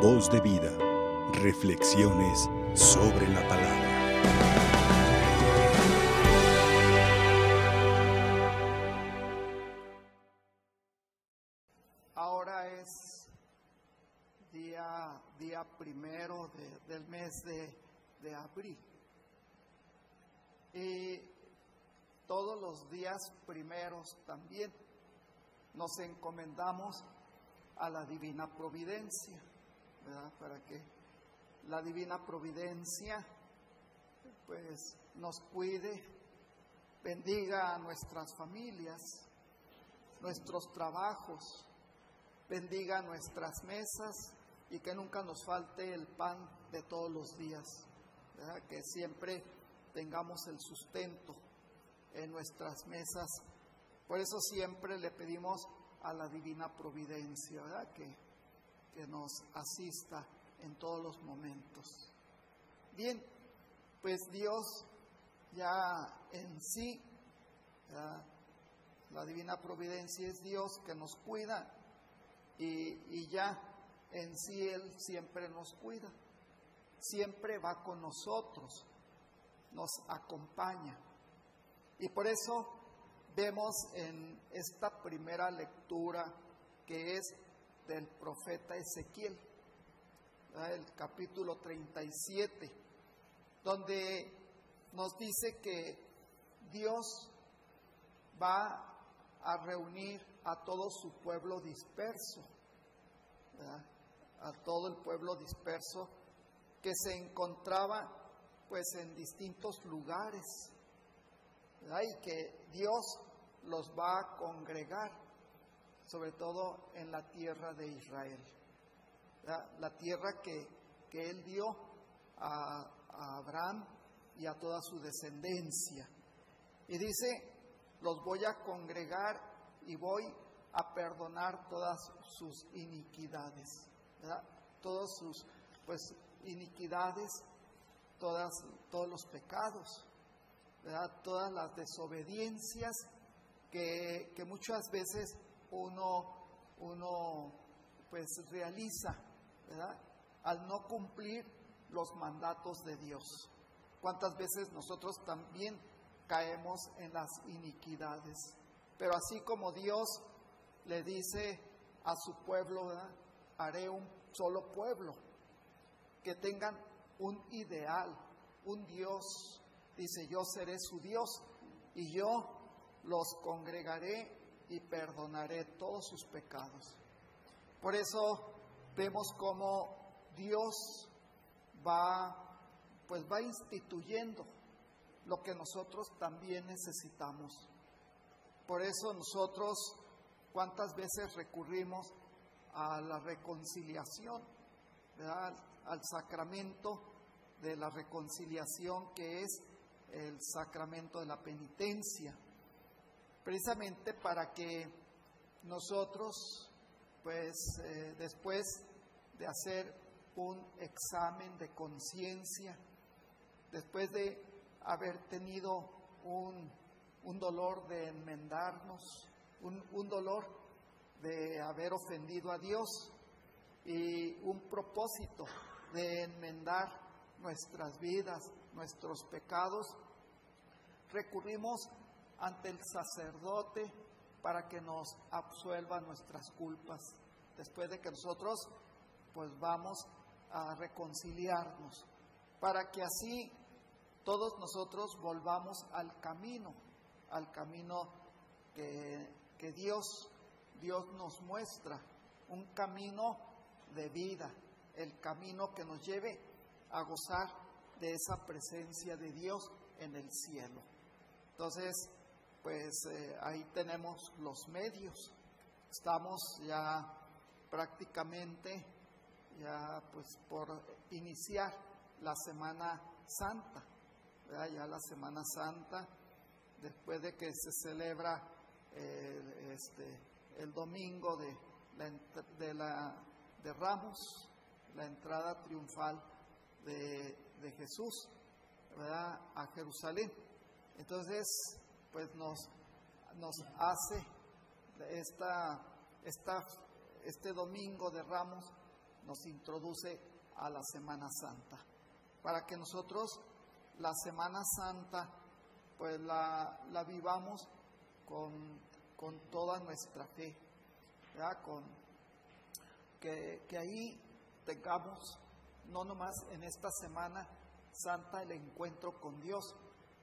Voz de vida. Reflexiones sobre la palabra. Ahora es día, día primero del mes de, de abril. Y todos los días primeros también nos encomendamos a la divina providencia, Para que la divina providencia pues nos cuide, bendiga a nuestras familias, nuestros trabajos, bendiga nuestras mesas y que nunca nos falte el pan de todos los días, que siempre tengamos el sustento en nuestras mesas. Por eso siempre le pedimos a la divina providencia, ¿verdad? Que, que nos asista en todos los momentos. Bien, pues Dios ya en sí, la divina providencia es Dios que nos cuida y, y ya en sí Él siempre nos cuida, siempre va con nosotros, nos acompaña. Y por eso vemos en esta primera lectura que es del profeta Ezequiel, el capítulo 37, donde nos dice que Dios va a reunir a todo su pueblo disperso, a todo el pueblo disperso que se encontraba pues en distintos lugares, y que Dios los va a congregar, sobre todo en la tierra de Israel. La, tierra que, que, Él dio a, Abraham y a toda su descendencia. Y dice, los voy a congregar y voy a perdonar todas sus iniquidades, todas sus pues, iniquidades, todas, todos los pecados, todas las desobediencias que, muchas veces uno, uno pues realiza, Al no cumplir los mandatos de Dios. ¿Cuántas veces nosotros también caemos en las iniquidades? Pero así como Dios le dice a su pueblo, haré un solo pueblo, que tengan un ideal, un Dios. Dice, yo seré su Dios y yo los congregaré y perdonaré todos sus pecados. Por eso vemos cómo Dios va, pues va instituyendo lo que nosotros también necesitamos. Por eso nosotros, ¿cuántas veces recurrimos a la reconciliación, al sacramento de la reconciliación que es el sacramento de la penitencia? Precisamente para que nosotros, pues eh, después de hacer un examen de conciencia, después de haber tenido un, dolor de enmendarnos, un, un dolor de haber ofendido a Dios y un propósito de enmendar nuestras vidas, nuestros pecados, recurrimos ante el sacerdote para que nos absuelva nuestras culpas, después de que nosotros pues vamos a reconciliarnos, para que así todos nosotros volvamos al camino, al camino que, que Dios, Dios nos muestra, un camino de vida, el camino que nos lleve a gozar de esa presencia de Dios en el cielo. Entonces, pues eh, ahí tenemos los medios. Estamos ya prácticamente ya pues por iniciar la Semana Santa, ya la Semana Santa, después de que se celebra el, este, el domingo de, de, la, de Ramos, la entrada triunfal de, de Jesús a Jerusalén. Entonces, pues nos, nos hace esta, esta, este domingo de Ramos, nos introduce a la Semana Santa, para que nosotros la Semana Santa pues la, vivamos con, con, toda nuestra fe, Con, que, que ahí tengamos, no nomás en esta Semana Santa, el encuentro con Dios,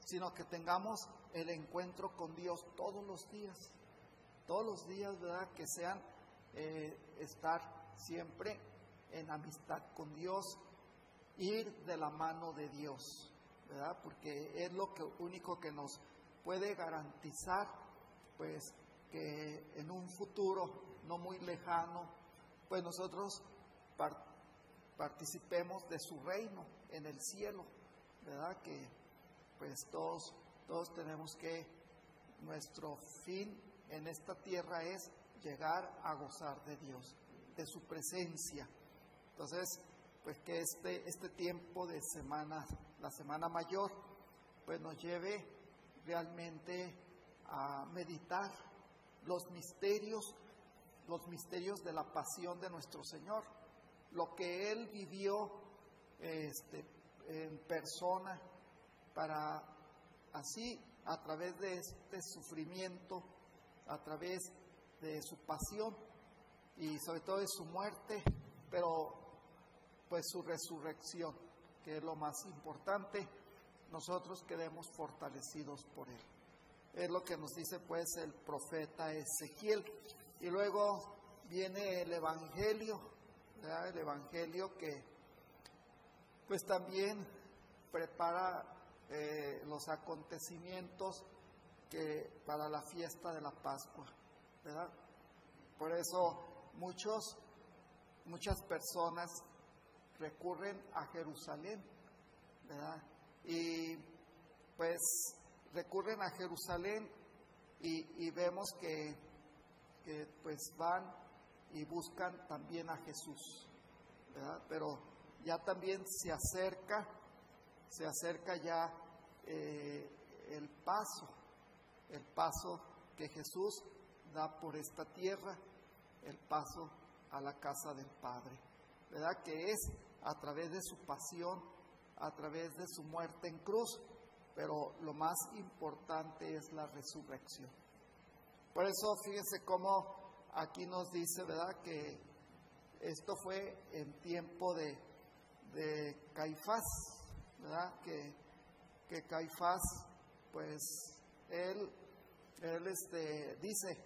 sino que tengamos el encuentro con Dios todos los días, todos los días, ¿verdad? Que sean eh, estar siempre en amistad con Dios, ir de la mano de Dios, ¿verdad? Porque es lo único que nos puede garantizar, pues, que en un futuro no muy lejano, pues nosotros participemos de su reino en el cielo, ¿verdad? Que pues todos, todos tenemos que, nuestro fin en esta tierra es llegar a gozar de Dios, de su presencia. Entonces, pues que este, este tiempo de semana, la semana mayor, pues nos lleve realmente a meditar los misterios, los misterios de la pasión de nuestro Señor, lo que Él vivió este, en persona para así, a través de este sufrimiento, a través de su pasión y sobre todo de su muerte, pero pues su resurrección, que es lo más importante, nosotros quedemos fortalecidos por él. Es lo que nos dice pues el profeta Ezequiel. Y luego viene el Evangelio, el Evangelio que pues también prepara eh, los acontecimientos que para la fiesta de la Pascua, ¿verdad? Por eso muchos, muchas personas recurren a Jerusalén, ¿verdad? Y pues recurren a Jerusalén y, vemos que, que, pues van y buscan también a Jesús, ¿verdad? Pero ya también se acerca, se acerca ya eh, el paso, el paso que Jesús da por esta tierra, el paso a la casa del Padre, ¿verdad? Que es a través de su pasión, a través de su muerte en cruz, pero lo más importante es la resurrección. Por eso fíjense cómo aquí nos dice, ¿verdad? Que esto fue en tiempo de, de Caifás, Que, que Caifás, pues él, él este, dice,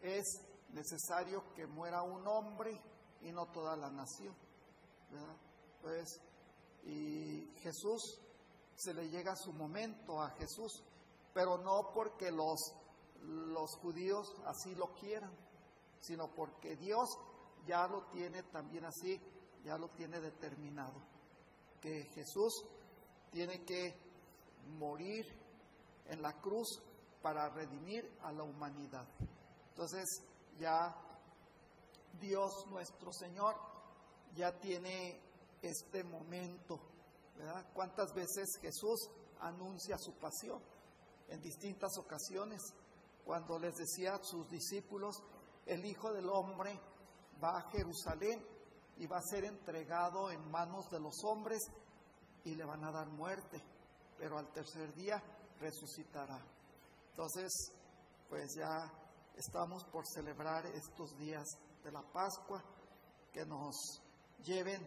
es necesario que muera un hombre y no toda la nación. Pues, y Jesús, se le llega su momento a Jesús, pero no porque los, los judíos así lo quieran, sino porque Dios ya lo tiene también así, ya lo tiene determinado, que Jesús tiene que morir en la cruz para redimir a la humanidad. Entonces ya Dios nuestro Señor ya tiene este momento, ¿verdad? ¿Cuántas veces Jesús anuncia su pasión? En distintas ocasiones, cuando les decía a sus discípulos, el Hijo del Hombre va a Jerusalén y va a ser entregado en manos de los hombres y le van a dar muerte, pero al tercer día resucitará. Entonces, pues ya estamos por celebrar estos días de la Pascua que nos lleven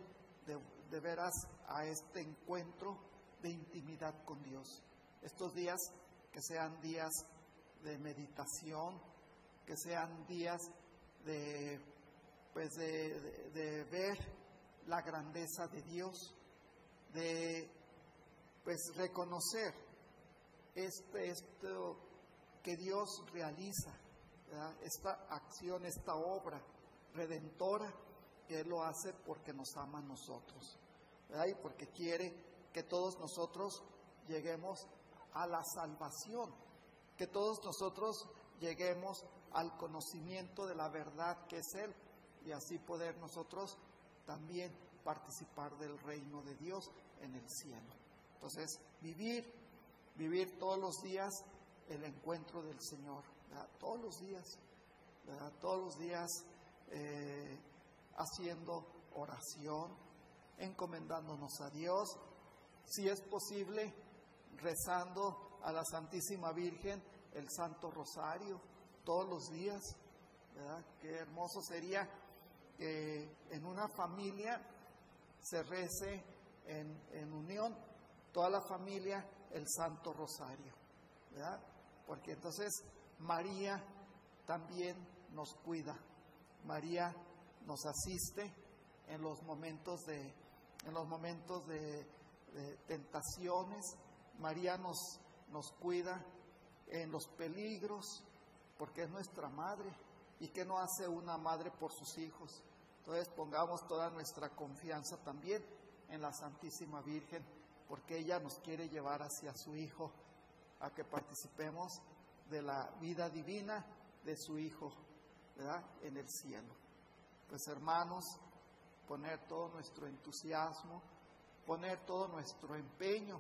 de, veras a este encuentro de intimidad con Dios. Estos días que sean días de meditación, que sean días de, pues de, ver la grandeza de Dios, de pues reconocer este, esto que Dios realiza, esta acción, esta obra redentora que Él lo hace porque nos ama a nosotros, y porque quiere que todos nosotros lleguemos a la salvación, que todos nosotros lleguemos al conocimiento de la verdad que es Él y así poder nosotros también participar del reino de Dios en el cielo. Entonces, vivir, vivir todos los días el encuentro del Señor, todos los días, todos los días. Eh, haciendo oración, encomendándonos a Dios, si es posible, rezando a la Santísima Virgen el Santo Rosario todos los días. ¿verdad? Qué hermoso sería que en una familia se rece en, en unión, toda la familia, el Santo Rosario. ¿verdad? Porque entonces María también nos cuida. María nos asiste en los momentos de, en los momentos de, tentaciones. María nos, nos cuida en los peligros, porque es nuestra madre. ¿Y qué no hace una madre por sus hijos? Entonces pongamos toda nuestra confianza también en la Santísima Virgen, porque ella nos quiere llevar hacia su Hijo, a que participemos de la vida divina de su Hijo, ¿verdad? En el cielo. Pues hermanos, poner todo nuestro entusiasmo, poner todo nuestro empeño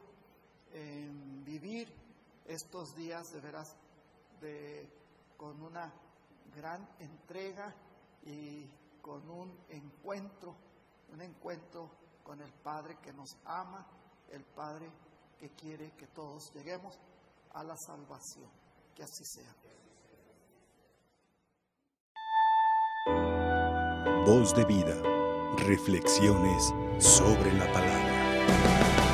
en vivir estos días de veras de, con una gran entrega y con un encuentro, un encuentro con el Padre que nos ama, el Padre que quiere que todos lleguemos a la salvación. Que así sea. Voz de vida. Reflexiones sobre la palabra.